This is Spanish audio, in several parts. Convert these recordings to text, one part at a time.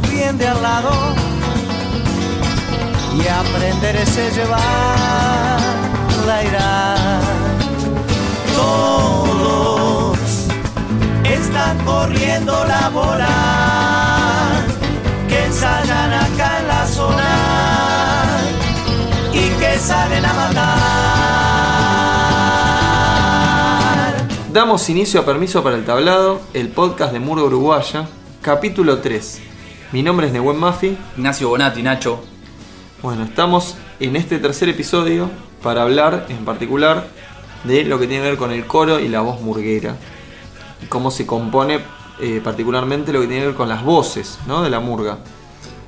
bien de al lado y aprender ese llevar la ira. Todos están corriendo la bola que ensayan acá en la zona y que salen a matar. Damos inicio a Permiso para el Tablado, el podcast de Murga Uruguaya, capítulo 3. Mi nombre es Nehuen Maffi. Ignacio Bonatti, Nacho. Bueno, estamos en este tercer episodio para hablar en particular de lo que tiene que ver con el coro y la voz murguera. Y cómo se compone eh, particularmente lo que tiene que ver con las voces ¿no? de la murga.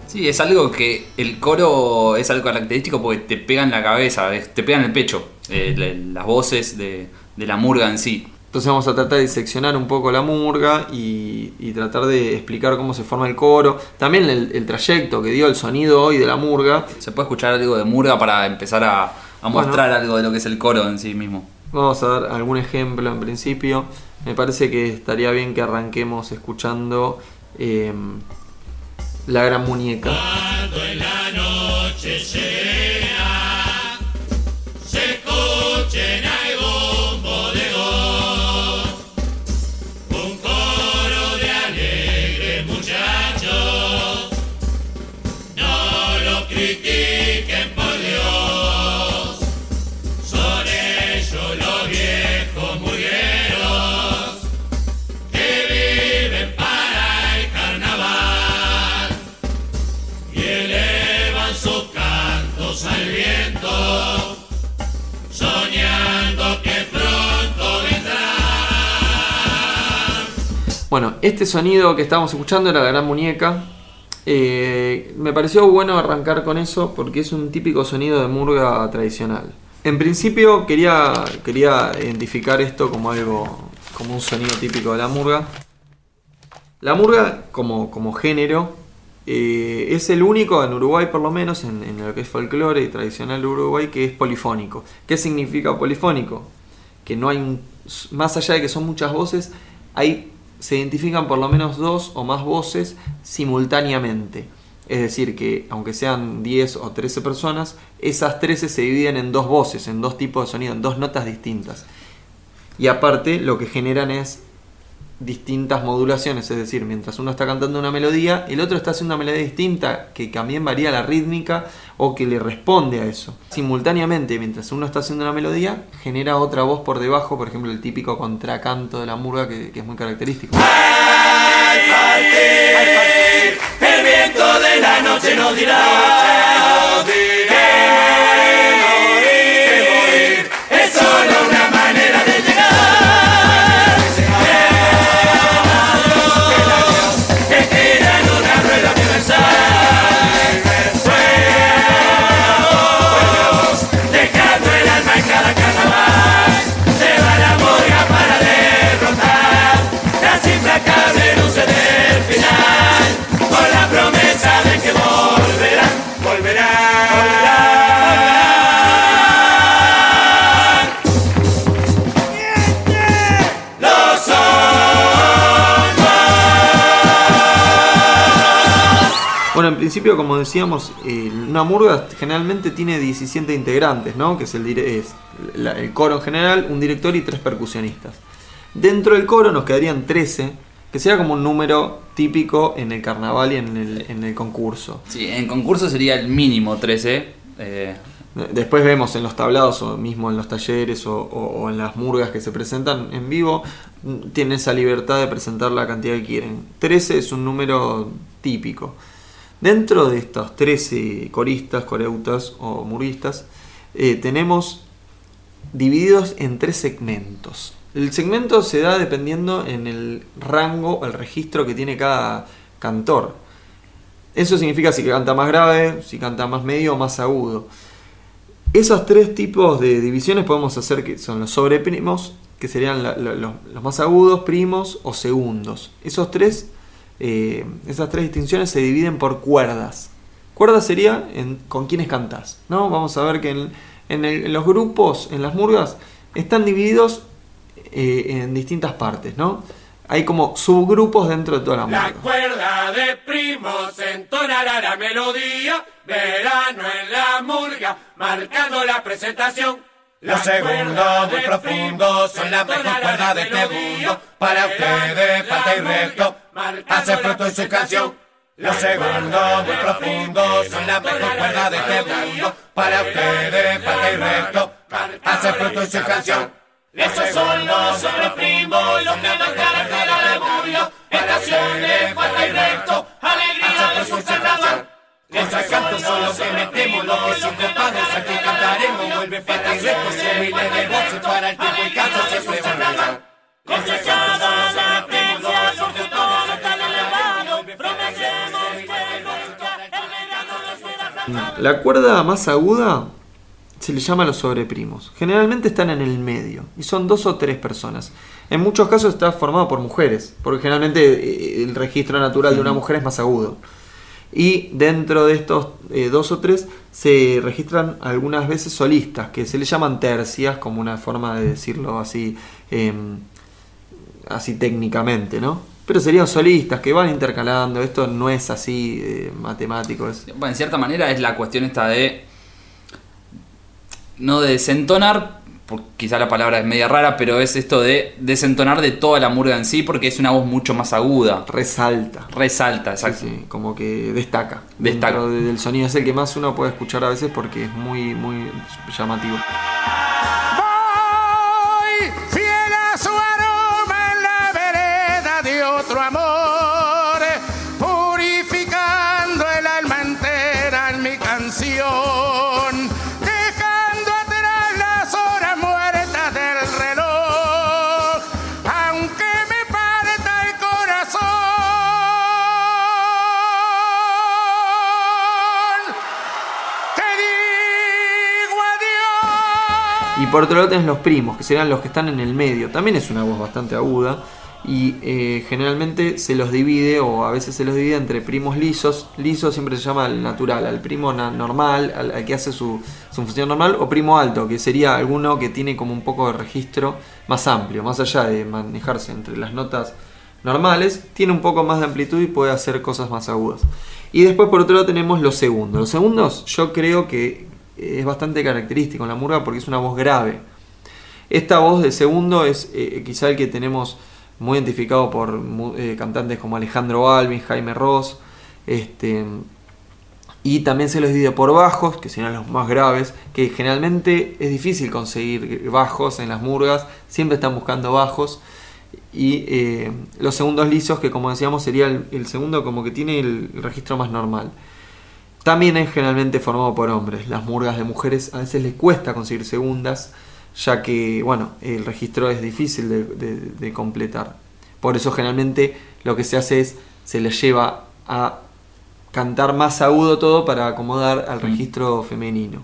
Sí, es algo que el coro es algo característico porque te pega en la cabeza, te pega en el pecho, eh, las voces de, de la murga en sí. Entonces vamos a tratar de diseccionar un poco la murga y, y tratar de explicar cómo se forma el coro. También el, el trayecto que dio el sonido hoy de la murga. Se puede escuchar algo de murga para empezar a, a Bueno. mostrar algo de lo que es el coro en sí mismo. Vamos a dar algún ejemplo en principio. Me parece que estaría bien que arranquemos escuchando eh, La Gran Muñeca. Bueno, este sonido que estábamos escuchando era la gran muñeca. Eh, me pareció bueno arrancar con eso porque es un típico sonido de murga tradicional. En principio quería, quería identificar esto como algo, como un sonido típico de la murga. La murga como, como género eh, es el único en Uruguay por lo menos, en, lo que es folclore y tradicional Uruguay, que es polifónico. ¿Qué significa polifónico? Que no hay un, más allá de que son muchas voces, hay, se identifican por lo menos dos o más voces simultáneamente. Es decir, que aunque sean 10 o 13 personas, esas 13 se dividen en dos voces, en dos tipos de sonido, en dos notas distintas. Y aparte, lo que generan es distintas modulaciones, es decir, mientras uno está cantando una melodía, el otro está haciendo una melodía distinta que también varía la rítmica o que le responde a eso. Simultáneamente, mientras uno está haciendo una melodía, genera otra voz por debajo, por ejemplo, el típico contracanto de la murga que, es muy característico. Principio, como decíamos, eh, una murga generalmente tiene 17 integrantes, ¿no? Que es el, es la- el coro en general, un director y tres percusionistas. Dentro del coro nos quedarían 13, que sería como un número típico en el carnaval y en el, en el concurso. Sí, en concurso sería el mínimo 13. eh, Después vemos en los tablados o mismo en los talleres o, o- o en las murgas que se presentan en vivo, tienen esa libertad de presentar la cantidad que quieren. 13 es un número típico. Dentro de estos 13 coristas, coreutas o murguistas, eh, tenemos divididos en tres segmentos. El segmento se da dependiendo en el rango, el registro que tiene cada cantor. Eso significa si canta más grave, si canta más medio o más agudo. Esos tres tipos de divisiones podemos hacer que son los sobreprimos, que serían los más agudos, primos o segundos. Esos tres, eh, esas tres distinciones se dividen por cuerdas. Cuerdas sería en- con quienes cantás. ¿no? Vamos a ver que en, en el- en los grupos, en las murgas, están divididos eh, en distintas partes, ¿no? Hay como subgrupos dentro de toda la La murga. cuerda de primos entonará la melodía, verano en la murga, marcando la presentación. Los segundos muy profundos son la mejor cuerda de este mundo. Para ustedes falta y recto, hace fruto en su canción. Los segundos muy profundos son la mejor cuerda de este mundo. Para ustedes falta y recto, hace fruto en su canción. Esos son los sobreprimos, los que nos caracterizan la murga, estaciones, falta y recto, alegría de su carnaval. Nuestros cantos son los que metemos, los que son copados, aquí de para el tiempo y canto siempre a. Cosechada la atencia, con su tono tan elevado, prometemos que nunca el verano nos será La cuerda más aguda se le llama los sobreprimos. Generalmente están en el medio y son dos o tres personas. En muchos casos está formado por mujeres, porque generalmente eh, el registro natural de una mujer es más agudo. Y dentro de estos eh, dos o tres se registran algunas veces solistas, que se le llaman tercias, como una forma de decirlo así, em, así técnicamente, ¿no? Pero serían solistas que van intercalando, esto no es así eh, matemático, es Bueno, en cierta manera es la cuestión esta de. No de desentonar, quizá la palabra es media rara, pero es esto de desentonar de toda la murga en sí, porque es una voz mucho más aguda. resalta. Resalta, Sí, exacto. sí, como que destaca. Destaca. Del sonido es el que más uno puede escuchar a veces porque es muy, muy llamativo. Voy fiel a su aroma en la vereda de otro amor, por otro lado tenés los primos, que serían los que están en el medio. También es una voz bastante aguda. Y eh, generalmente se los divide, o a veces se los divide entre primos lisos. Liso siempre se llama al natural, al primo normal, al, que hace su función normal, o primo alto, que sería alguno que tiene como un poco de registro más amplio, más allá de manejarse entre las notas normales, tiene un poco más de amplitud y puede hacer cosas más agudas. Y después por otro lado tenemos los segundos. Los segundos yo creo que es bastante característico en la murga porque es una voz grave. Esta voz de segundo es eh, quizá el que tenemos muy identificado por eh, cantantes como Alejandro Alvin, Jaime Ross, este, y también se los divide por bajos, que serían los más graves, que generalmente es difícil conseguir bajos en las murgas, siempre están buscando bajos, y eh, los segundos lisos, que como decíamos sería el, segundo como que tiene el registro más normal. También es generalmente formado por hombres. Las murgas de mujeres a veces les cuesta conseguir segundas, ya que, bueno, el registro es difícil de, de- de completar. Por eso generalmente lo que se hace es, se les lleva a cantar más agudo todo para acomodar al registro femenino.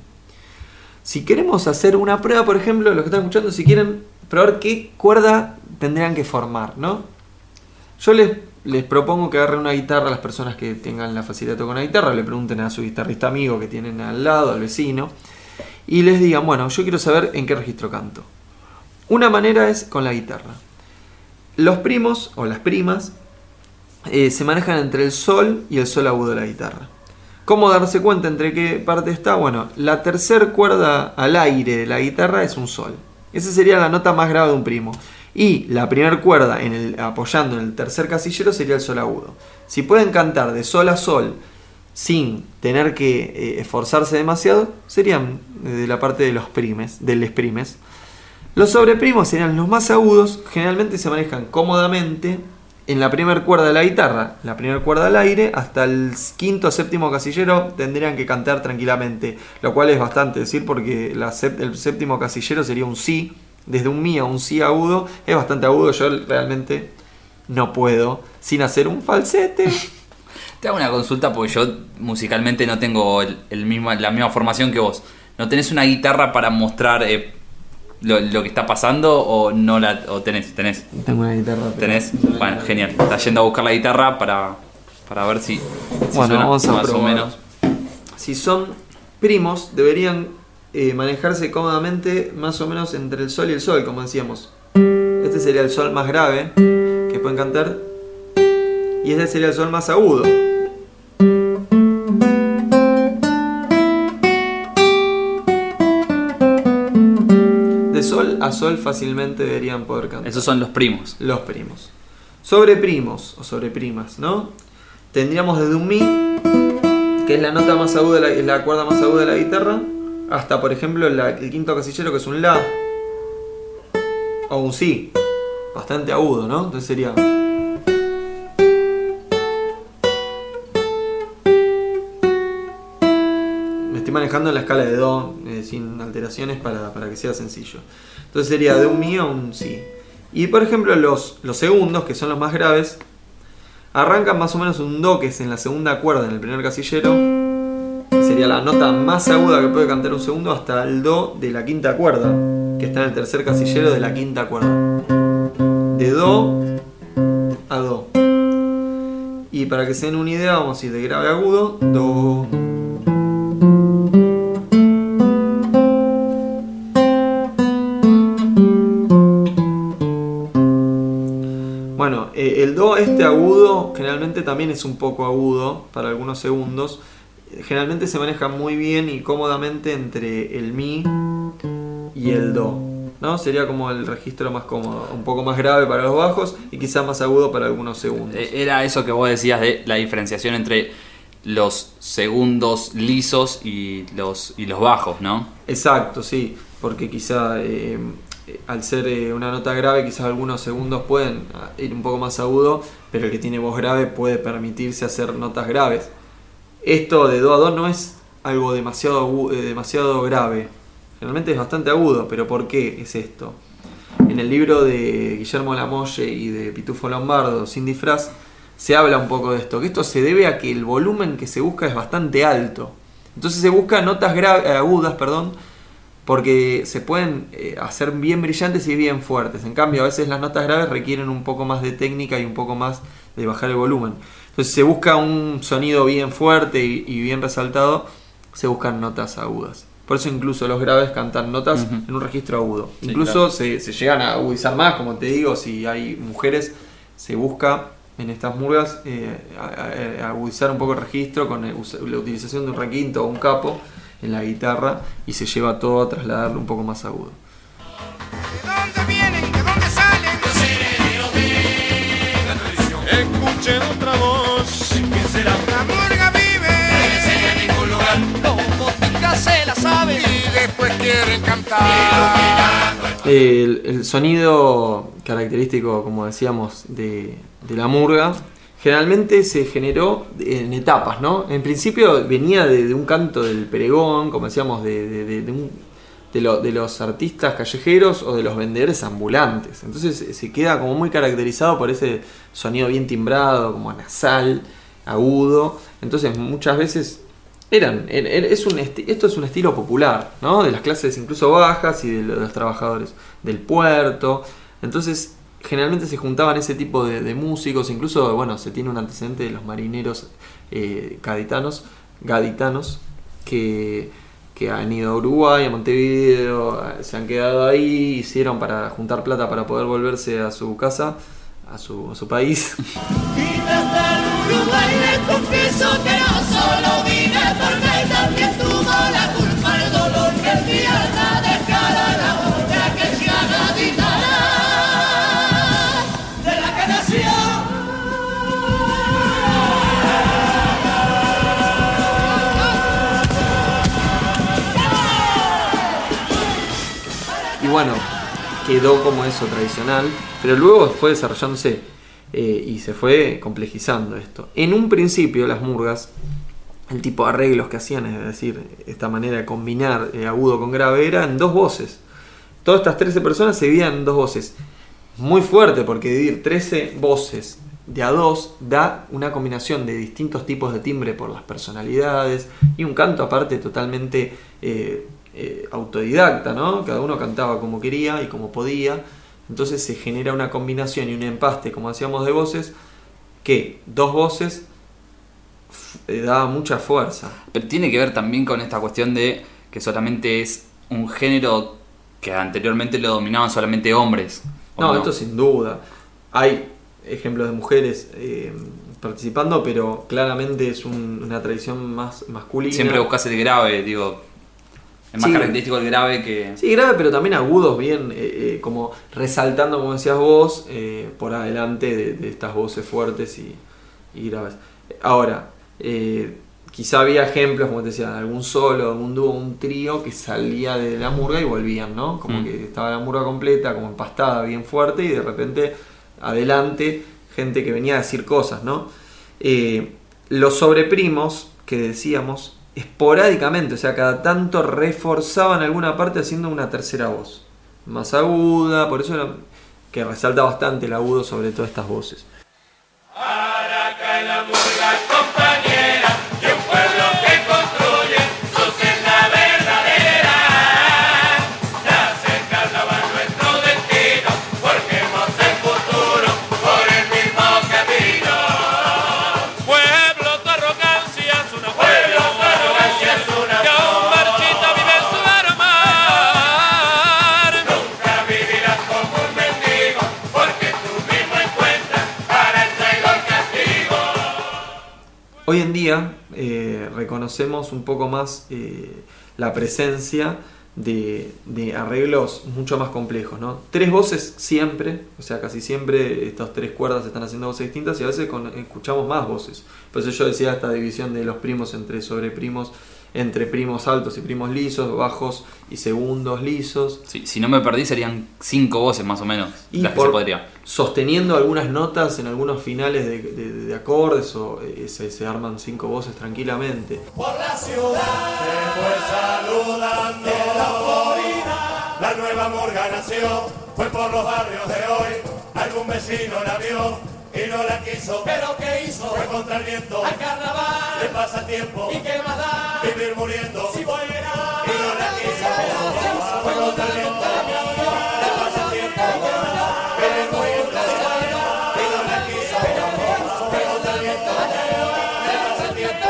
Si queremos hacer una prueba, por ejemplo, los que están escuchando, si quieren probar qué cuerda tendrían que formar, ¿no? Yo les, propongo que agarren una guitarra a las personas que tengan la facilidad de tocar una guitarra, le pregunten a su guitarrista amigo que tienen al lado, al vecino, y les digan, bueno, yo quiero saber en qué registro canto. Una manera es con la guitarra. Los primos o las primas eh, se manejan entre el sol y el sol agudo de la guitarra. ¿Cómo darse cuenta entre qué parte está? Bueno, la tercer cuerda al aire de la guitarra es un sol. Esa sería la nota más grave de un primo. Y la primera cuerda en apoyando en el tercer casillero sería el sol agudo. Si pueden cantar de sol a sol sin tener que eh, esforzarse demasiado, serían de la parte de los primes, del exprimes. Los sobreprimos serían los más agudos, generalmente se manejan cómodamente en la primera cuerda de la guitarra, la primera cuerda al aire, hasta el quinto o séptimo casillero tendrían que cantar tranquilamente, lo cual es bastante decir porque el séptimo casillero sería un si, desde un mi a un si agudo, es bastante agudo, yo realmente no puedo, sin hacer un falsete. Te hago una consulta porque yo musicalmente no tengo el, el mismo, la misma formación que vos. ¿No tenés una guitarra para mostrar eh, lo, lo que está pasando o no la o tenés? Tenés. Tengo una guitarra. ¿Tenés? Bueno, genial. Estás yendo a buscar la guitarra para, para ver si, si Bueno, suena vamos a más o menos. Si son primos, deberían eh, manejarse cómodamente más o menos entre el sol y el sol, como decíamos. Este sería el sol más grave que pueden cantar. Y este sería el sol más agudo. De sol a sol fácilmente deberían poder cantar. Esos son los primos. Los primos. Sobre primos o sobre primas, ¿no? Tendríamos desde un mi, que es la nota más aguda, la cuerda más aguda de la guitarra, hasta por ejemplo el quinto casillero que es un la o un si, bastante agudo, ¿no? Entonces sería me estoy manejando en la escala de do eh, sin alteraciones para, para que sea sencillo. Entonces sería de un mi a un si. Y por ejemplo los, los segundos, que son los más graves, arrancan más o menos un do que es en la segunda cuerda en el primer casillero, sería la nota más aguda que puede cantar un segundo, hasta el do de la quinta cuerda, que está en el tercer casillero de la quinta cuerda. De do a do. Y para que se den una idea, vamos a ir de grave a agudo, do, Bueno, eh, el do este agudo generalmente también es un poco agudo para algunos segundos. Generalmente se maneja muy bien y cómodamente entre el mi y el do. ¿no? Sería como el registro más cómodo, un poco más grave para los bajos y quizá más agudo para algunos segundos. Eh, Era eso que vos decías de la diferenciación entre los segundos lisos y los, y los bajos, ¿no? Exacto, sí, porque quizá eh, eh, al ser eh, una nota grave, quizás algunos segundos pueden ah, ir un poco más agudo, pero el que tiene voz grave puede permitirse hacer notas graves. Esto de do a do no es algo demasiado, eh, demasiado grave, generalmente es bastante agudo, pero ¿por qué es esto? En el libro de Guillermo Lamolle y de Pitufo Lombardo, Sin disfraz, se habla un poco de esto, que esto se debe a que el volumen que se busca es bastante alto. Entonces se buscan notas eh, agudas, perdón, porque se pueden eh, hacer bien brillantes y bien fuertes. En cambio, a veces las notas graves requieren un poco más de técnica y un poco más de bajar el volumen. Entonces se busca un sonido bien fuerte y, y bien resaltado, se buscan notas agudas. Por eso incluso los graves cantan notas en un registro agudo. Sí, incluso claro. se, se llegan a agudizar más, como te digo, si hay mujeres, se busca en estas murgas eh, a- a- a agudizar un poco el registro con el us- la utilización de un requinto o un capo en la guitarra y se lleva todo a trasladarlo un poco más agudo. ¿De dónde vienen? Escuchen otra voz. ¿Quién será? La murga vive. ningún lugar. Nunca se la sabe. Y después quieren cantar. El, el sonido característico, como decíamos, de, de la murga, generalmente se generó en etapas, ¿no? En principio venía de, de un canto del peregón, como decíamos, de, de- de- de un- de de los artistas callejeros o de los vendedores ambulantes. Entonces eh, se queda como muy caracterizado por ese sonido bien timbrado, como nasal, agudo. Entonces muchas veces eran, er- er- es un esto es un estilo popular, ¿no? De las clases incluso bajas y de, lo- de los trabajadores del puerto. Entonces, generalmente se juntaban ese tipo de, de músicos, incluso, bueno, se tiene un antecedente de los marineros eh, gaditanos, gaditanos, que, que han ido a Uruguay, a Montevideo, a- se han quedado ahí, hicieron para juntar plata para poder volverse a su casa, a su, a su país. Uruguay, confieso que no solo vine porque bueno, quedó como eso tradicional, pero luego fue desarrollándose eh, y se fue complejizando esto. En un principio las murgas, el tipo de arreglos que hacían, es decir, esta manera de combinar eh, agudo con grave, era en dos voces. Todas estas 13 personas se dividían en dos voces. Muy fuerte porque dividir 13 voces de a dos da una combinación de distintos tipos de timbre por las personalidades y un canto aparte totalmente eh, eh, autodidacta, ¿no? Cada uno cantaba como quería y como podía. Entonces se genera una combinación y un empaste, como decíamos, de voces que dos voces eh, da mucha fuerza. Pero tiene que ver también con esta cuestión de que solamente es un género que anteriormente lo dominaban solamente hombres. ¿O No, esto sin duda. Hay ejemplos de mujeres eh, participando, pero claramente es un- una tradición más masculina. Siempre buscas el grave, digo. Es más Sí. característico el grave que. Sí, grave, pero también agudos, bien, eh, eh, como resaltando, como decías vos, eh, por adelante de, de estas voces fuertes y, y graves. Ahora, quizá había ejemplos, como te decía, algún solo, algún dúo, un trío que salía de la murga y volvían, ¿no? Como Mm. que estaba la murga completa, como empastada, bien fuerte, y de repente adelante gente que venía a decir cosas, ¿no? Los sobreprimos, que decíamos, esporádicamente, o sea, cada tanto reforzaban alguna parte haciendo una tercera voz, más aguda, por eso que resalta bastante el agudo sobre todas estas voces. Reconocemos un poco más eh, la presencia de, arreglos mucho más complejos, ¿no? Tres voces siempre, o sea, casi siempre estas tres cuerdas están haciendo voces distintas y a veces escuchamos más voces. Por eso yo decía esta división de los primos entre sobreprimos, entre primos altos y primos lisos, bajos y segundos lisos. Sí, si no me perdí, serían cinco voces más o menos. Y las que por- se podría. sosteniendo algunas notas en algunos finales de, de- de acordes o eh, se, se arman cinco voces tranquilamente. Por la ciudad se fue saludando en la. La nueva murga nació, fue por los barrios de hoy. Algún vecino la vio y no la quiso. ¿Pero qué hizo? Fue contra el viento. Al carnaval. Le pasa tiempo. ¿Y qué más da? Vivir muriendo. Si fuera. Y no la quiso. Fue contra el viento. Le pasa tiempo. Vivir muriendo. Si fuera. Y no la quiso. Fue contra el viento. Le pasa tiempo.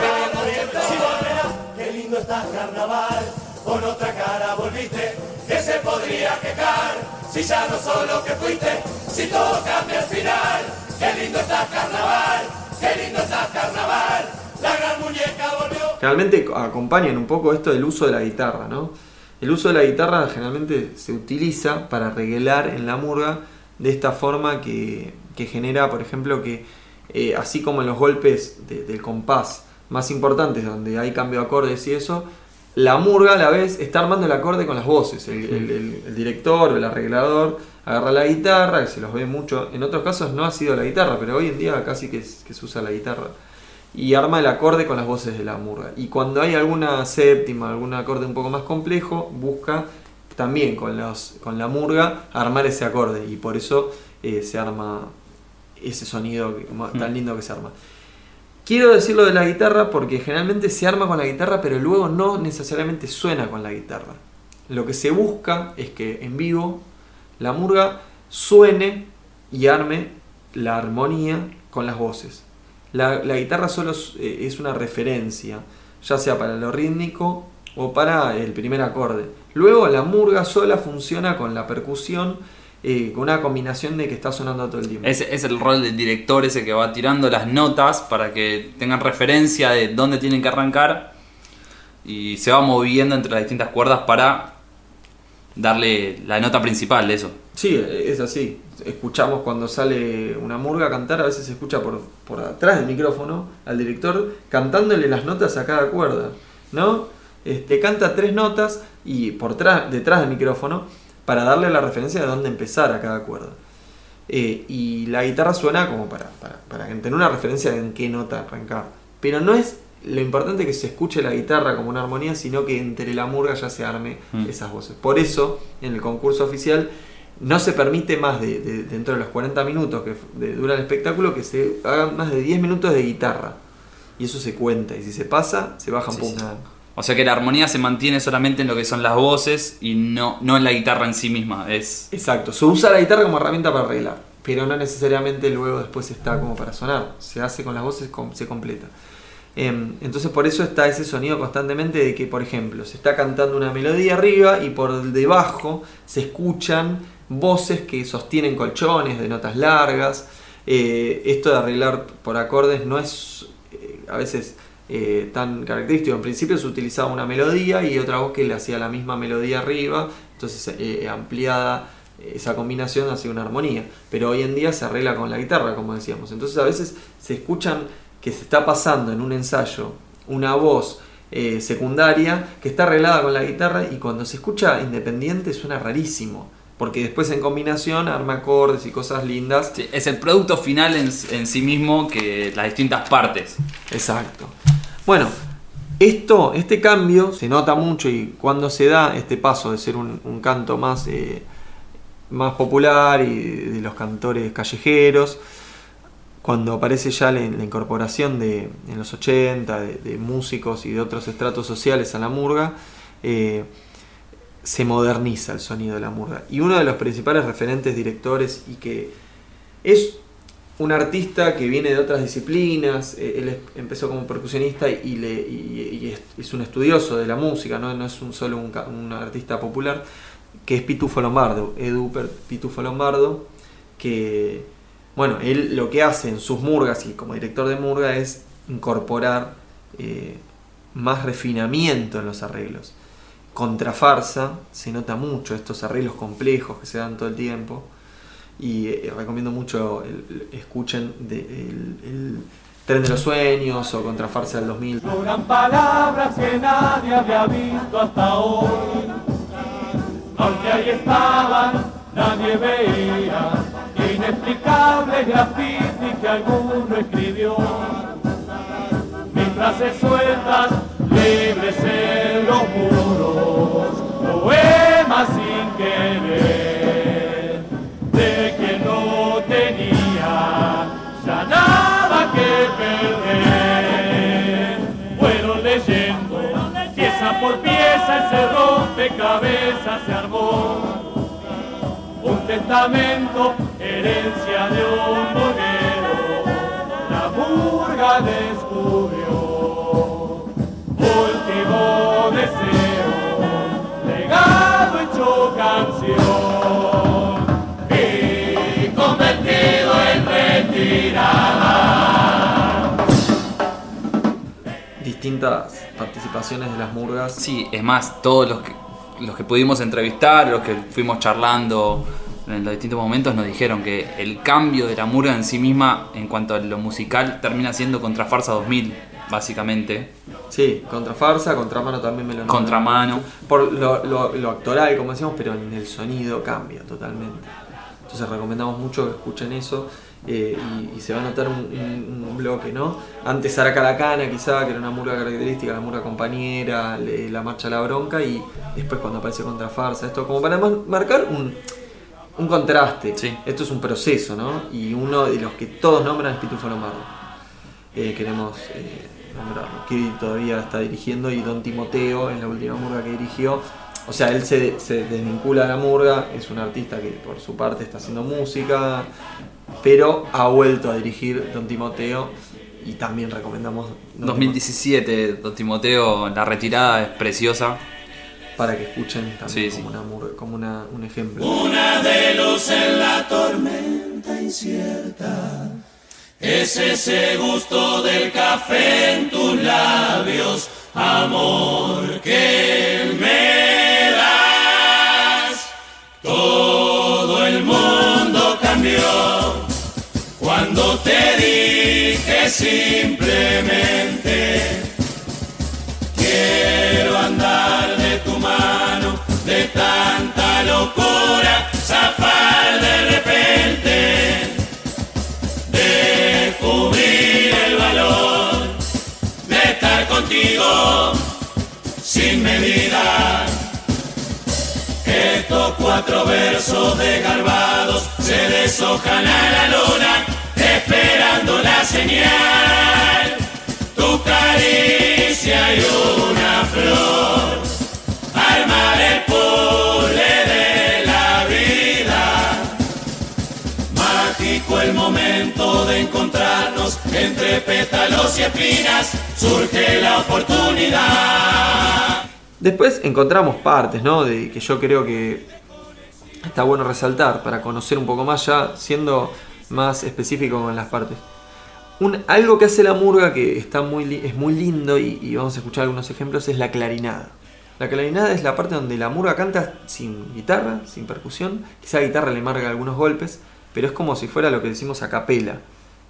Vivir muriendo. Si fuera. Qué lindo está el carnaval. Con otra cara volviste. Que se podría quejar. Si ya no sos lo que fuiste. Si todo cambia al final. Qué lindo está carnaval. Qué lindo está carnaval. La gran muñeca volvió. Generalmente acompañan un poco esto del uso de la guitarra, ¿no? El uso de la guitarra generalmente se utiliza para regelar en la murga de esta forma que, que genera, por ejemplo, que eh, así como en los golpes de- del compás más importantes, donde hay cambio de acordes y eso, la murga a la vez está armando el acorde con las voces. El, director el arreglador agarra la guitarra, que se los ve mucho. En otros casos no ha sido la guitarra, pero hoy en día casi que, es- que se usa la guitarra y arma el acorde con las voces de la murga. Y cuando hay alguna séptima, algún acorde un poco más complejo, busca también con, los, con la murga armar ese acorde y por eso eh, se arma ese sonido que- ma- tan lindo que se arma. Quiero decirlo de la guitarra porque generalmente se arma con la guitarra pero luego no necesariamente suena con la guitarra. Lo que se busca es que en vivo la murga suene y arme la armonía con las voces. La, la guitarra solo es, eh, es una referencia, ya sea para lo rítmico o para el primer acorde. Luego la murga sola funciona con la percusión, eh, con una combinación de que está sonando todo el tiempo. Ese es el rol del director ese que va tirando las notas para que tengan referencia de dónde tienen que arrancar y se va moviendo entre las distintas cuerdas para darle la nota principal de eso. Sí, es así. Escuchamos cuando sale una murga cantar, a veces se escucha por, por atrás del micrófono al director cantándole las notas a cada cuerda, ¿no? Este, canta tres notas y por detrás del micrófono para darle la referencia de dónde empezar a cada cuerda. Eh, y la guitarra suena como para, para, para tener una referencia de en qué nota arrancar. Pero no es lo importante que se escuche la guitarra como una armonía, sino que entre la murga ya se arme Mm. esas voces. Por eso, en el concurso oficial, no se permite más de, de- dentro de los 40 minutos que de- dura el espectáculo que se hagan más de 10 minutos de guitarra. Y eso se cuenta. Y si se pasa, se baja un Sí. O sea que la armonía se mantiene solamente en lo que son las voces y no, no en la guitarra en sí misma. Es Exacto, se usa la guitarra como herramienta para arreglar, pero no necesariamente luego después está como para sonar, se hace con las voces, se completa. Em, entonces por eso está ese sonido constantemente de que, por ejemplo, se está cantando una melodía arriba y por debajo se escuchan voces que sostienen colchones de notas largas. Eh, esto de arreglar por acordes no es eh, a veces eh, tan característico. En principio se utilizaba una melodía y otra voz que le hacía la misma melodía arriba, entonces ampliada esa combinación hacía una armonía. Pero hoy en día se arregla con la guitarra, como decíamos. Entonces a veces se escuchan que se está pasando en un ensayo una voz eh, secundaria que está arreglada con la guitarra y cuando se escucha independiente suena rarísimo. Porque después en combinación arma acordes y cosas lindas. Sí, es el producto final en, en sí mismo que las distintas partes. Exacto. Bueno, esto, este cambio se nota mucho y cuando se da este paso de ser un, un canto más, eh, más popular y de los cantores callejeros, cuando aparece ya la, incorporación de, en los 80 de, músicos y de otros estratos sociales a la murga, eh, se moderniza el sonido de la murga. Y uno de los principales referentes directores y que es un artista que viene de otras disciplinas, eh, él empezó como percusionista y, es, un estudioso de la música, no, no es un solo un, artista popular, que es Pitufo Lombardo, Edu Pitufo Lombardo, que, bueno, él lo que hace en sus murgas y como director de murga es incorporar eh, más refinamiento en los arreglos. Contrafarsa se nota mucho estos arreglos complejos que se dan todo el tiempo y eh, recomiendo mucho escuchen de, el, Tren de los Sueños o Contrafarsa del 2000. Floran palabras que nadie había visto hasta hoy. Ahí estaban, nadie veía. Inexplicable graffiti que alguno escribió. Mis frases sueltas, libres en los muros. Poemas sin querer. De que no tenía ya nada que perder. Fueron leyendo, pieza por pieza ese rompecabezas se armó. Un testamento, herencia de un burguero, la murga descubrió. Último deseo, legado hecho canción y convertido en retirada. Distintas participaciones de las murgas. Sí, es más, todos los que, los que pudimos entrevistar, los que fuimos charlando en los distintos momentos, nos dijeron que el cambio de la murga en sí misma, en cuanto a lo musical, termina siendo Contrafarsa 2000, básicamente. Sí, Contrafarsa, Contramano también me lo Contramano. Por lo, lo- lo actoral, como decíamos, pero en el sonido cambia totalmente. Entonces recomendamos mucho que escuchen eso eh, y, y se va a notar un, un- un bloque, ¿no? Antes Aracalacana quizá, que era una murga característica, la murga compañera, le- la marcha a la bronca y después cuando aparece Contrafarsa, esto como para mar- marcar un, un contraste. Sí. Esto es un proceso, ¿no? Y uno de los que todos nombran es Pitufo Lombardo. Eh, queremos eh, nombrarlo. Que todavía está dirigiendo y Don Timoteo es la última murga que dirigió. O sea, él se, se desvincula de la murga, es un artista que por su parte está haciendo música, pero ha vuelto a dirigir Don Timoteo y también recomendamos Don 2017, Don Timoteo, la retirada es preciosa. Para que escuchen también Sí, como, sí. Una como una- un ejemplo. Una de luz en la tormenta incierta. Es ese gusto del café en tus labios, amor que me das. Todo el mundo cambió cuando te dije simplemente de tanta locura, zafar de repente, descubrir el valor de estar contigo sin medida. Estos cuatro versos desgarbados se deshojan a la luna, esperando la señal. Tu caricia y una flor, encontrarnos entre pétalos y espinas, surge la oportunidad. Después encontramos partes, ¿no? De que yo creo que está bueno resaltar para conocer un poco más ya siendo más específico con las partes. Un- algo que hace la murga que está muy, es muy lindo y, y vamos a escuchar algunos ejemplos es la clarinada. La clarinada es la parte donde la murga canta sin guitarra, sin percusión. Quizá la guitarra le marca algunos golpes, pero es como si fuera lo que decimos a capela.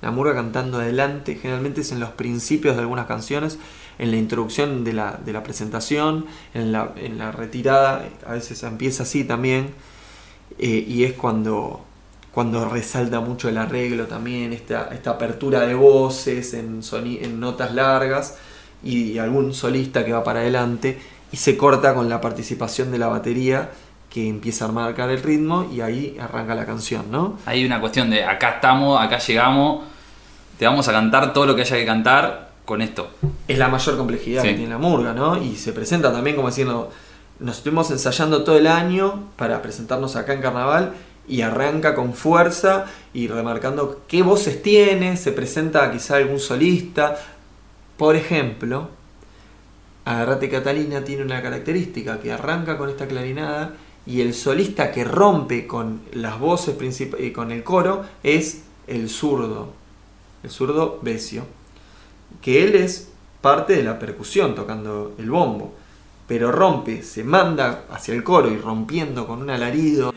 La murga cantando adelante, generalmente es en los principios de algunas canciones, en la introducción de la, de la presentación, en la, en la retirada, a veces empieza así también, eh, y es cuando, cuando resalta mucho el arreglo también, esta, esta apertura de voces en, en notas largas y, algún solista que va para adelante y se corta con la participación de la batería que empieza a marcar el ritmo y ahí arranca la canción, ¿no? Hay una cuestión de acá estamos, acá llegamos, te vamos a cantar todo lo que haya que cantar con esto. es la mayor complejidad Sí. que tiene la murga, ¿no? Y se presenta también como diciendo, nos estuvimos ensayando todo el año para presentarnos acá en carnaval y arranca con fuerza y remarcando qué voces tiene, se presenta quizá algún solista. Por ejemplo, Agarrate Catalina tiene una característica que arranca con esta clarinada y el solista que rompe con las voces princip- y con el coro es el zurdo, el zurdo Besio que él es parte de la percusión tocando el bombo, pero rompe, se manda hacia el coro y rompiendo con un alarido.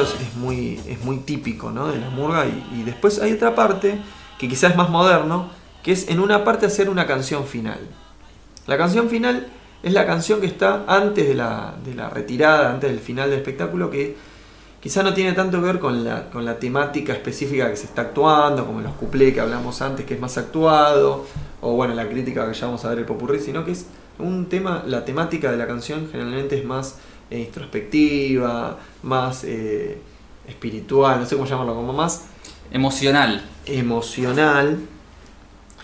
Eso es, muy, es muy típico ¿no? de la murga. Y, después hay otra parte que quizás es más moderno, que es en una parte hacer una canción final. La canción final es la canción que está antes de la, de la retirada, antes del final del espectáculo, que quizá no tiene tanto que ver con la, con la temática específica que se está actuando, como los cuplés que hablamos antes, que es más actuado, o bueno, la crítica que ya vamos a ver el popurrí, sino que es un tema, la temática de la canción generalmente es más eh, introspectiva, más eh, espiritual, no sé cómo llamarlo, como más Emocional. emocional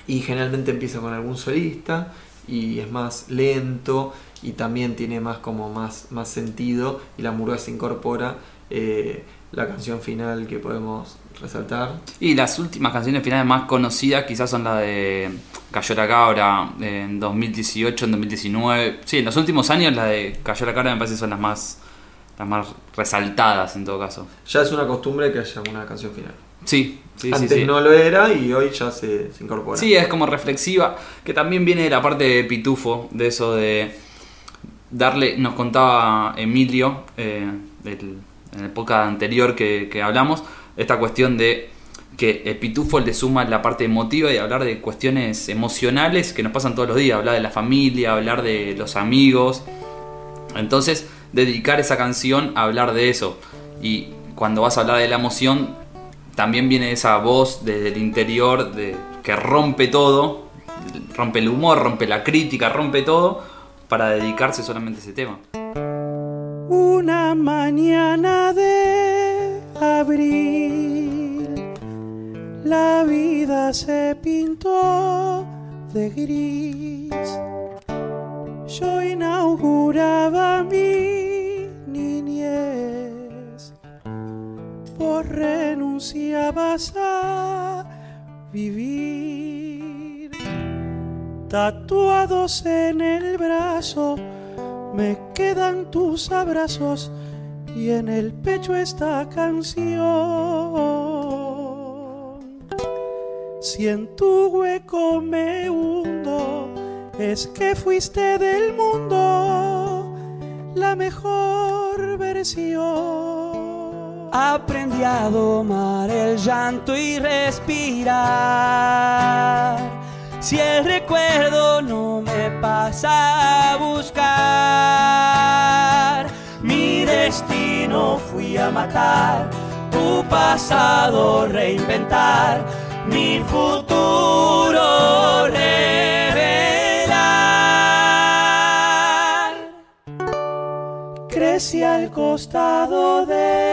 y generalmente empieza con algún solista y es más lento y también tiene más como más, más sentido y la murga se incorpora eh, la canción final que podemos resaltar Y las últimas canciones finales más conocidas quizás son la de Cayó la Cabra en 2018, en 2019. Sí, en los últimos años la de Cayó la Cabra me parece que son las más, las más resaltadas en todo caso. ya es una costumbre que haya una canción final Sí, sí, sí, antes sí. no lo era y hoy ya se, se incorpora Sí, es como reflexiva, que también viene de la parte de Pitufo, de eso de darle, nos contaba Emilio eh, del- en el podcast anterior que, que hablamos, esta cuestión de que el Pitufo le suma la parte emotiva y hablar de cuestiones emocionales que nos pasan todos los días, hablar de la familia, hablar de los amigos, entonces dedicar esa canción a hablar de eso y cuando vas a hablar de la emoción también viene esa voz desde el interior de, que rompe todo, rompe el humor, rompe la crítica, rompe todo, para dedicarse solamente a ese tema. Una mañana de abril, la vida se pintó de gris. Yo inauguraba mi niñez, por renunciabas a vivir. Tatuados en el brazo me quedan tus abrazos y en el pecho esta canción. Si en tu hueco me hundo, es que fuiste del mundo la mejor versión. Aprendí a domar el llanto y respirar. Si el recuerdo no me pasa a buscar, mi destino fui a matar, tu pasado reinventar, mi futuro revelar. iglesia al costado del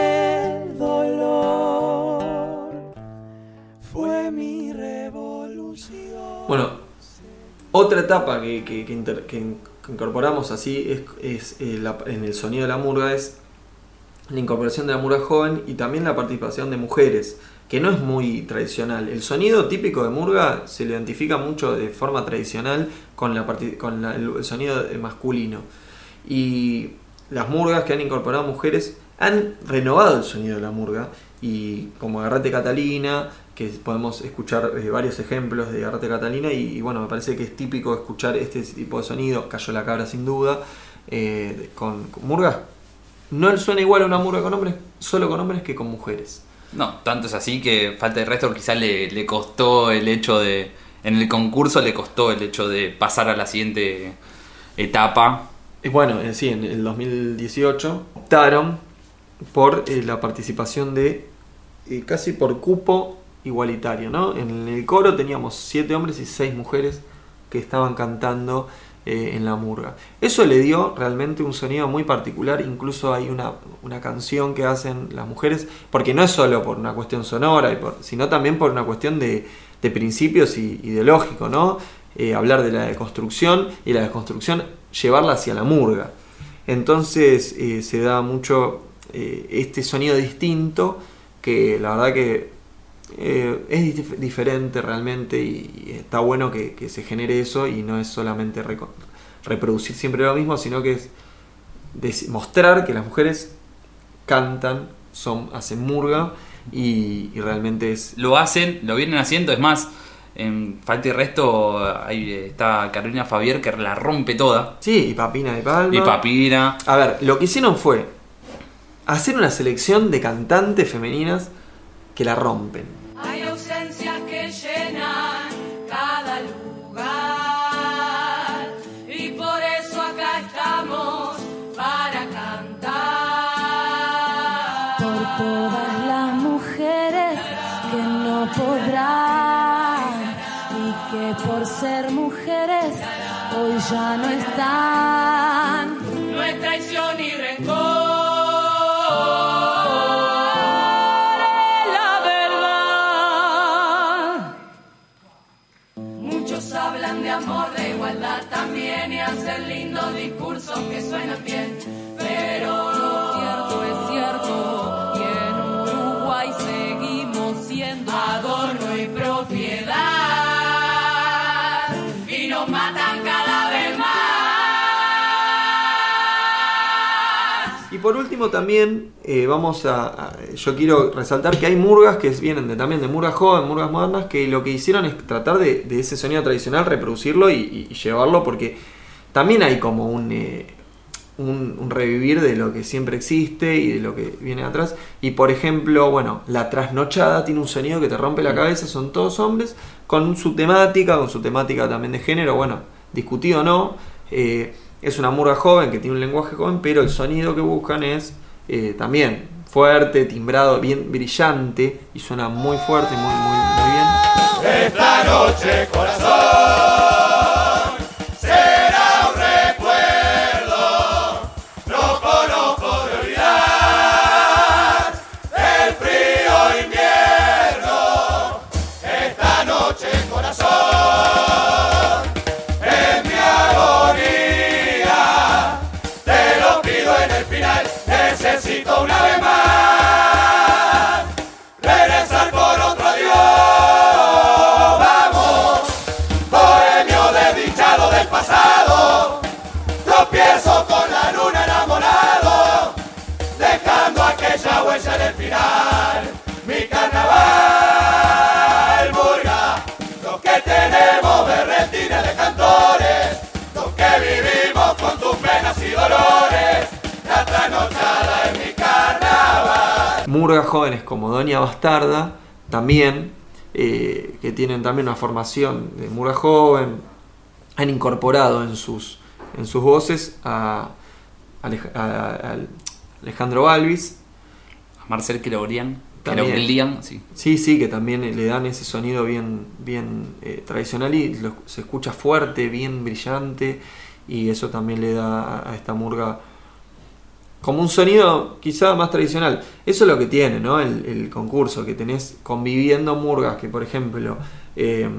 Bueno, otra etapa que, inter- que in- que incorporamos así es, eh, la- en el sonido de la murga es la incorporación de la murga joven y también la participación de mujeres, que no es muy tradicional. El sonido típico de murga se lo identifica mucho de forma tradicional con, la con la- el, sonido masculino. Y las murgas que han incorporado mujeres han renovado el sonido de la murga y como Agarrate Catalina, que podemos escuchar eh, varios ejemplos de Agarrate Catalina y, y bueno, me parece que es típico escuchar este tipo de sonido, Cayó la cabra sin duda, eh, con, con murgas. No suena igual a una murga con hombres, solo con hombres que con mujeres. No, tanto es así que falta de resto quizás le, le costó el hecho de. En el concurso le costó el hecho de pasar a la siguiente etapa. Y bueno, eh, sí, en el 2018 optaron por eh, la participación de casi por cupo igualitario, ¿no? En el coro teníamos siete hombres y seis mujeres que estaban cantando eh, en la murga. Eso le dio realmente un sonido muy particular, incluso hay una, una canción que hacen las mujeres, porque no es solo por una cuestión sonora, y por- sino también por una cuestión de, de principios y ideológico, ¿no? Eh, hablar de la deconstrucción y la deconstrucción llevarla hacia la murga. Entonces eh, se da mucho este sonido distinto que la verdad que eh, es dif- diferente realmente y, y está bueno que, que se genere eso y no es solamente reproducir siempre lo mismo, sino que es mostrar que las mujeres cantan, son, hacen murga y, y realmente es... Lo hacen, lo vienen haciendo, es más, en falta y resto ahí está Carolina Fabier que la rompe toda. Sí, y Papina de Palma. Y Papira. A ver, lo que hicieron fue hacer una selección de cantantes femeninas que la rompen. Hay ausencias que llenan cada lugar y por eso acá estamos para cantar. por todas las mujeres que no podrán y que por ser mujeres hoy ya no están. Por último también eh, vamos a, Yo quiero resaltar que hay murgas que vienen también de murgas joven, murgas modernas, que lo que hicieron es tratar de, ese sonido tradicional, reproducirlo y, llevarlo porque también hay como un, eh, un revivir de lo que siempre existe y de lo que viene atrás. Y por ejemplo, bueno, La Trasnochada tiene un sonido que te rompe la cabeza, son todos hombres, con su temática, con su temática también de género, bueno, discutido o no. eh, es una murga joven que tiene un lenguaje joven, pero el sonido que buscan es eh, también fuerte, timbrado, bien brillante y suena muy fuerte, muy, muy, muy bien. Esta noche, corazón, murgas jóvenes como Doña Bastarda, también, eh, que tienen también una formación de murga joven, han incorporado en sus, en sus voces a, Alej- a- a Alejandro Balvis, A Marcel. Queroglian, sí. sí, sí, que también le dan ese sonido bien, bien eh, tradicional y lo- se escucha fuerte, bien brillante, y eso también le da a- a esta murga como un sonido quizá más tradicional. Eso es lo que tiene, ¿no? El, el concurso, que tenés conviviendo murgas, que por ejemplo, eh,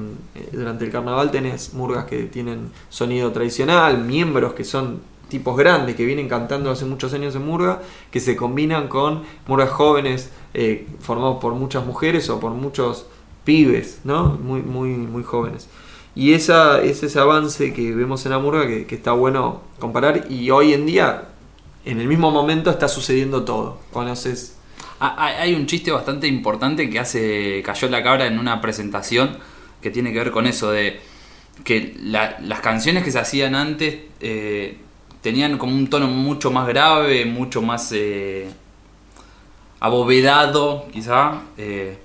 durante el carnaval tenés murgas que tienen sonido tradicional, miembros que son tipos grandes, que vienen cantando hace muchos años en murga, que se combinan con murgas jóvenes eh, formados por muchas mujeres o por muchos pibes, ¿no? Muy, muy, muy jóvenes. Y esa, es ese avance que vemos en la murga que, que está bueno comparar y hoy en día en el mismo momento está sucediendo todo. Conoces. Ah, Hay un chiste bastante importante que hace Cayó la Cabra en una presentación que tiene que ver con eso de que la- las canciones que se hacían antes eh, tenían como un tono mucho más grave, mucho más eh, abovedado, quizá. Eh,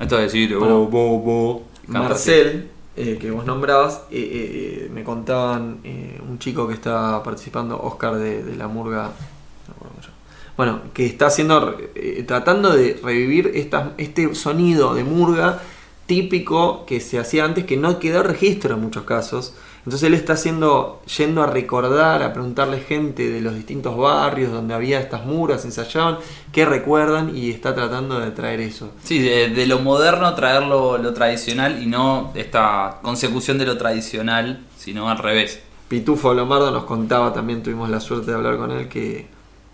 esto de decir, "Oh, bo, bo", Marcel, eh, que vos nombrabas, eh, me contaban eh, un chico que está participando, Oscar de, de la Murga. Acuerdo. Bueno, que está haciendo, eh, tratando de revivir esta- este sonido de murga típico que se hacía antes, que no quedó registro en muchos casos. Entonces él está haciendo, yendo a recordar, a preguntarle gente de los distintos barrios donde había estas murgas, ensayaban, qué recuerdan y está tratando de traer eso. Sí, de, de lo moderno traerlo lo tradicional y no esta consecución de lo tradicional, sino al revés. Pitufo Lombardo nos contaba, también tuvimos la suerte de hablar con él, que,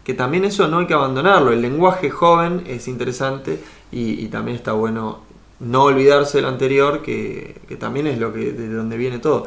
que también eso no hay que abandonarlo. El lenguaje joven es interesante y, y también está bueno no olvidarse de lo anterior, que, que también es lo que de donde viene todo.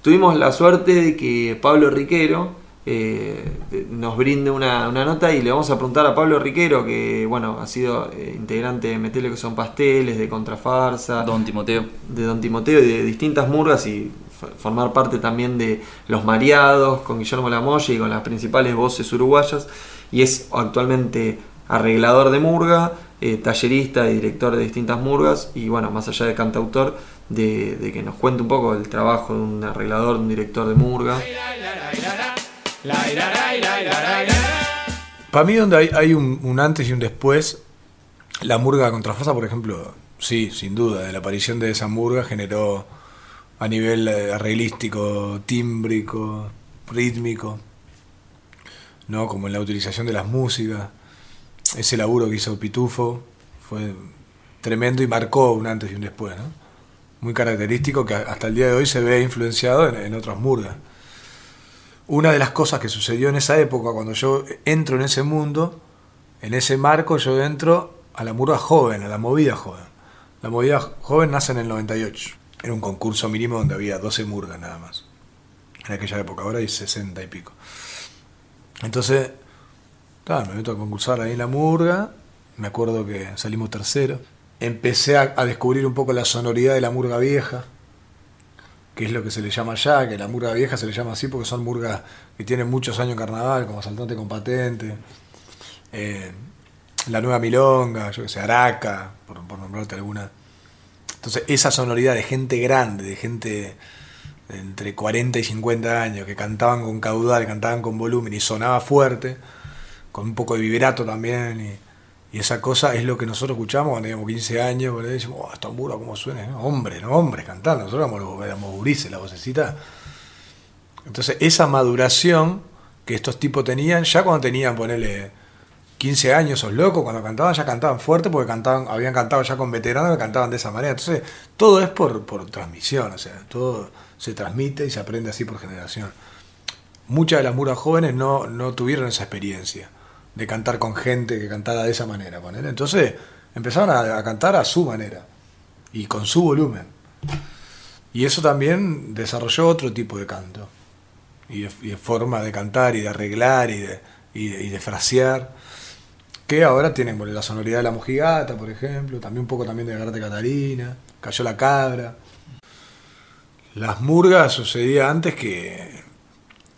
Tuvimos la suerte de que Pablo Riquero eh, nos brinde una, una nota y le vamos a preguntar a Pablo Riquero, que bueno, ha sido eh, integrante de Metele que son pasteles, de Contrafarsa, Don Timoteo. de Don Timoteo y de distintas murgas y formar parte también de Los Mareados con Guillermo Lamolle y con las principales voces uruguayas y es actualmente arreglador de murga, eh, tallerista y director de distintas murgas y bueno, más allá de cantautor, de, que nos cuente un poco el trabajo de un arreglador, de un director de murga. Para mí donde hay, hay un, un antes y un después, la murga contrafasa, por ejemplo, sí, sin duda, de la aparición de esa murga generó a nivel eh, arreglístico, tímbrico, rítmico, ¿no? como en la utilización de las músicas. Ese laburo que hizo Pitufo fue tremendo y marcó un antes y un después, ¿no? Muy característico que hasta el día de hoy se ve influenciado en, otras murgas. Una de las cosas que sucedió en esa época, cuando yo entro en ese mundo, en ese marco, yo entro a la murga joven, a la movida joven. La movida joven nace en el 98. Era un concurso mínimo donde había 12 murgas nada más. En aquella época, ahora hay 60 y pico. Entonces, me meto a concursar ahí en la murga. Me acuerdo que salimos tercero. Empecé a, descubrir un poco la sonoridad de la murga vieja que es lo que se le llama allá, que la murga vieja se le llama así porque son murgas que tienen muchos años en carnaval, como Saltante con Patente, eh, la Nueva Milonga, yo que sé, Araca, por nombrarte alguna. Entonces, esa sonoridad de gente grande, de gente entre 40 y 50 años, que cantaban con caudal, cantaban con volumen y sonaba fuerte, con un poco de vibrato también, y, y esa cosa es lo que nosotros escuchamos cuando teníamos 15 años, ahí decimos, oh, esta murga cómo suena, ¿no? hombres, ¿no? Hombres cantando, nosotros éramos, éramos la vocecita. Entonces, esa maduración que estos tipos tenían, ya cuando tenían, ponerle 15 años, esos locos, cuando cantaban ya cantaban fuerte porque cantaban, habían cantado ya con veteranos que cantaban de esa manera. Entonces, todo es por, por transmisión, o sea, todo se transmite y se aprende así por generación. Muchas de las muras jóvenes no, no tuvieron esa experiencia de cantar con gente que cantara de esa manera. Entonces, empezaron a, cantar a su manera y con su volumen. Y eso también desarrolló otro tipo de canto y de, de forma de cantar y de arreglar y de, y de, y de frasear que ahora tienen bueno, la sonoridad de la mojigata, por ejemplo, también un poco también de Garate Catarina, Cayó la Cabra. Las murgas sucedía antes que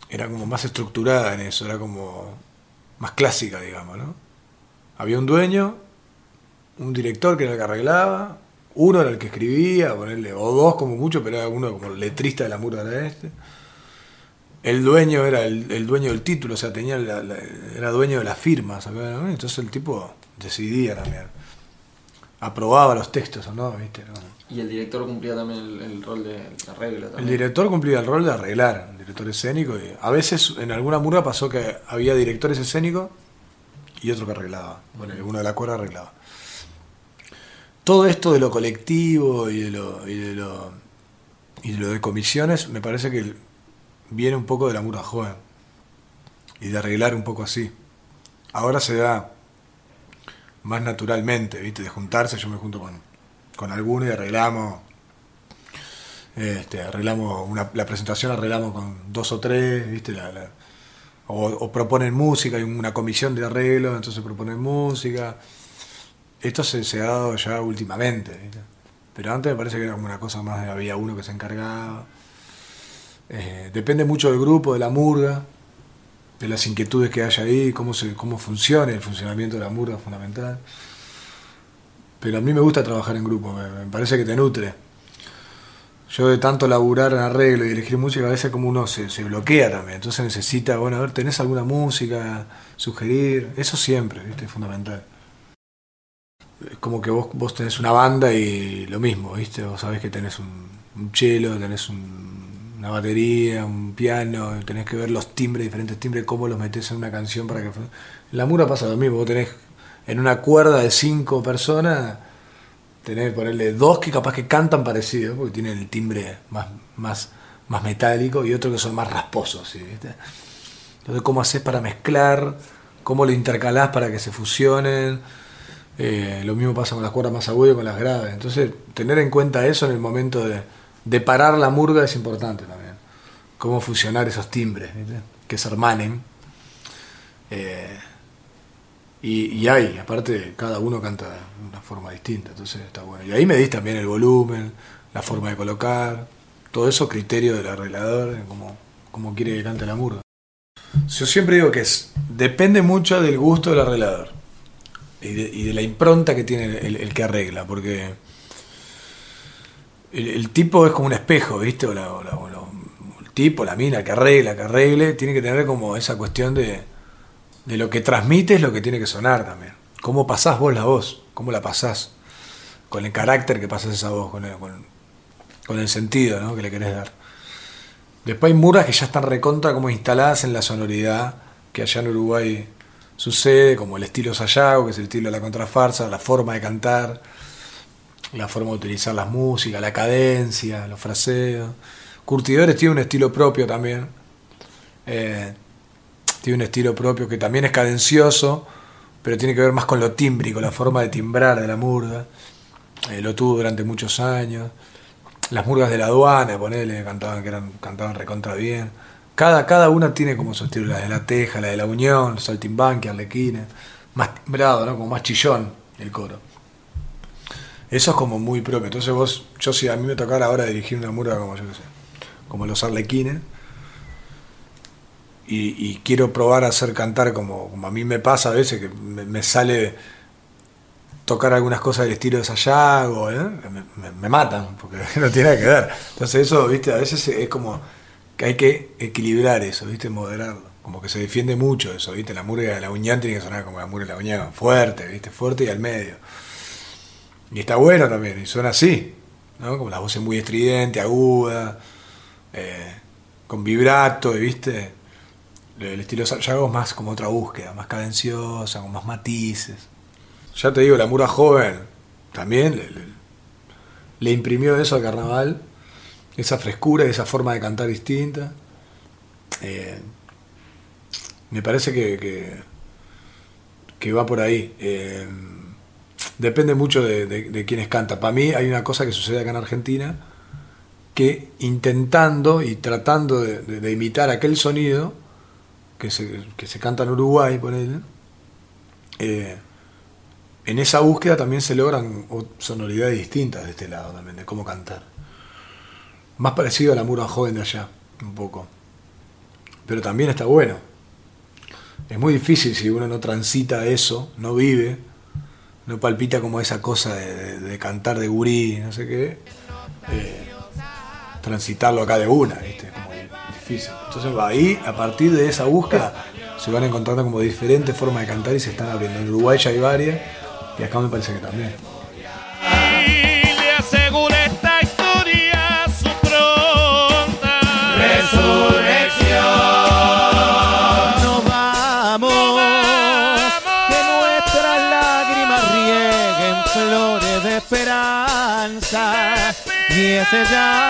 era como más estructurada en eso, era como más clásica, digamos, ¿no? Había un dueño, un director que era el que arreglaba, uno era el que escribía, ponerle, o dos como mucho, pero era uno como letrista de la murga era este. El dueño era el, el dueño del título, o sea, tenía la- la- era dueño de las firmas, entonces el tipo decidía también. aprobaba los textos o no, ¿viste? No. Y el director cumplía también el, el rol de arreglo. El También. director cumplía el rol de arreglar, el director escénico. Y a veces en alguna murga pasó que había directores escénicos y otro que arreglaba. Bueno, uno de la cuerda arreglaba. Todo esto de lo colectivo y de lo, y de lo, y de lo de comisiones me parece que viene un poco de la murga joven y de arreglar un poco así. Ahora se da más naturalmente, ¿viste? De juntarse, yo me junto con, con alguno y arreglamos. Este, arreglamos una, la presentación arreglamos con dos o tres, ¿viste? La- la- o, o proponen música, hay una comisión de arreglo, entonces proponen música. Esto se, se ha dado ya últimamente, ¿viste? Pero antes me parece que era como una cosa más de había uno que se encargaba. Eh, depende mucho del grupo, de la murga, de las inquietudes que haya ahí, cómo, se, cómo funciona el funcionamiento de la murga es fundamental. Pero a mí me gusta trabajar en grupo, me, parece que te nutre. Yo de tanto laburar en arreglo y elegir música, a veces como uno se, se bloquea también. Entonces necesita, bueno, a ver, ¿tenés alguna música? Sugerir. Eso siempre, ¿viste? Es fundamental. Es como que vos, vos tenés una banda y lo mismo, ¿viste? Vos sabés que tenés un, un cello, tenés un- una batería, un piano, tenés que ver los timbres, diferentes timbres, cómo los metés en una canción para que... la mura pasa lo mismo, vos tenés en una cuerda de cinco personas, tenés que ponerle dos que capaz que cantan parecido, porque tienen el timbre más, más, más metálico, y otros que son más rasposos, ¿sí? Entonces, ¿cómo haces para mezclar? ¿Cómo lo intercalás para que se fusionen? Eh, lo mismo pasa con las cuerdas más agudas y con las graves. Entonces, tener en cuenta eso en el momento de, de parar la murga es importante también. Cómo fusionar esos timbres, ¿viste? que se hermanen. Eh, y, hay, aparte, cada uno canta de una forma distinta, entonces está bueno. Y ahí me dis también el volumen, la forma de colocar, todo eso criterio del arreglador, de cómo, cómo quiere que cante la murga. Yo siempre digo que es, depende mucho del gusto del arreglador y de, y de la impronta que tiene el, el que arregla, porque el, tipo es como un espejo, ¿viste? O, la- o el tipo, la mina, que arregla, que arregle, tiene que tener como esa cuestión de, de lo que transmite es lo que tiene que sonar también. ¿Cómo pasás vos la voz? ¿Cómo la pasás? Con el carácter que pasás esa voz, con el, con, con el sentido ¿no? que le querés dar. Después hay murgas que ya están recontra como instaladas en la sonoridad que allá en Uruguay sucede, como el estilo Sayago, que es el estilo de la contrafarsa, la forma de cantar, la forma de utilizar las músicas, la cadencia, los fraseos. Curtidores tiene un estilo propio también. Eh, tiene un estilo propio que también es cadencioso, pero tiene que ver más con lo tímbrico, la forma de timbrar de la murga. Eh, lo tuvo durante muchos años. Las murgas de la aduana, ponele, cantaban que eran, cantaban recontra bien. Cada, cada una tiene como su estilo, la de la Teja, la de la Unión, Saltimbanqui, Arlequines, más timbrado, ¿no? Como más chillón el coro. Eso es como muy propio. Entonces vos, yo si a mí me tocara ahora dirigir una murga como yo qué sé, como los Arlequines, y, y quiero probar a hacer cantar como, a mí me pasa a veces, que me, sale tocar algunas cosas del estilo de Sayago, ¿eh? me matan, porque no tiene nada que ver. Entonces eso, viste, a veces es como que hay que equilibrar eso, viste, moderarlo. Como que se defiende mucho eso, viste, la murga de la uñán tiene que sonar como la murga de la uñán, fuerte, viste, fuerte y al medio. Y está bueno también, y suena así, ¿no? Como las voces muy estridentes, agudas, eh, con vibrato, viste. El estilo Sayago es más como otra búsqueda, más cadenciosa, con más matices. Ya te digo, la mura joven también le, imprimió eso al carnaval, esa frescura y esa forma de cantar distinta. Eh, me parece que, que, que va por ahí. Eh, depende mucho de, de, de quienes cantan. Para mí hay una cosa que sucede acá en Argentina que intentando y tratando de, imitar aquel sonido que se, que se canta en Uruguay, ponele, eh, en esa búsqueda también se logran sonoridades distintas de este lado también, de cómo cantar. Más parecido a la mura joven de allá, un poco. Pero también está bueno. Es muy difícil si uno no transita eso, no vive, no palpita como esa cosa de, de- de cantar de gurí, no sé qué, eh, transitarlo acá de una, ¿viste? Como difícil. Entonces ahí, a partir de esa búsqueda, se van encontrando como diferentes formas de cantar y se están abriendo. En Uruguay ya hay varias y acá me parece que también. Y ese llanto de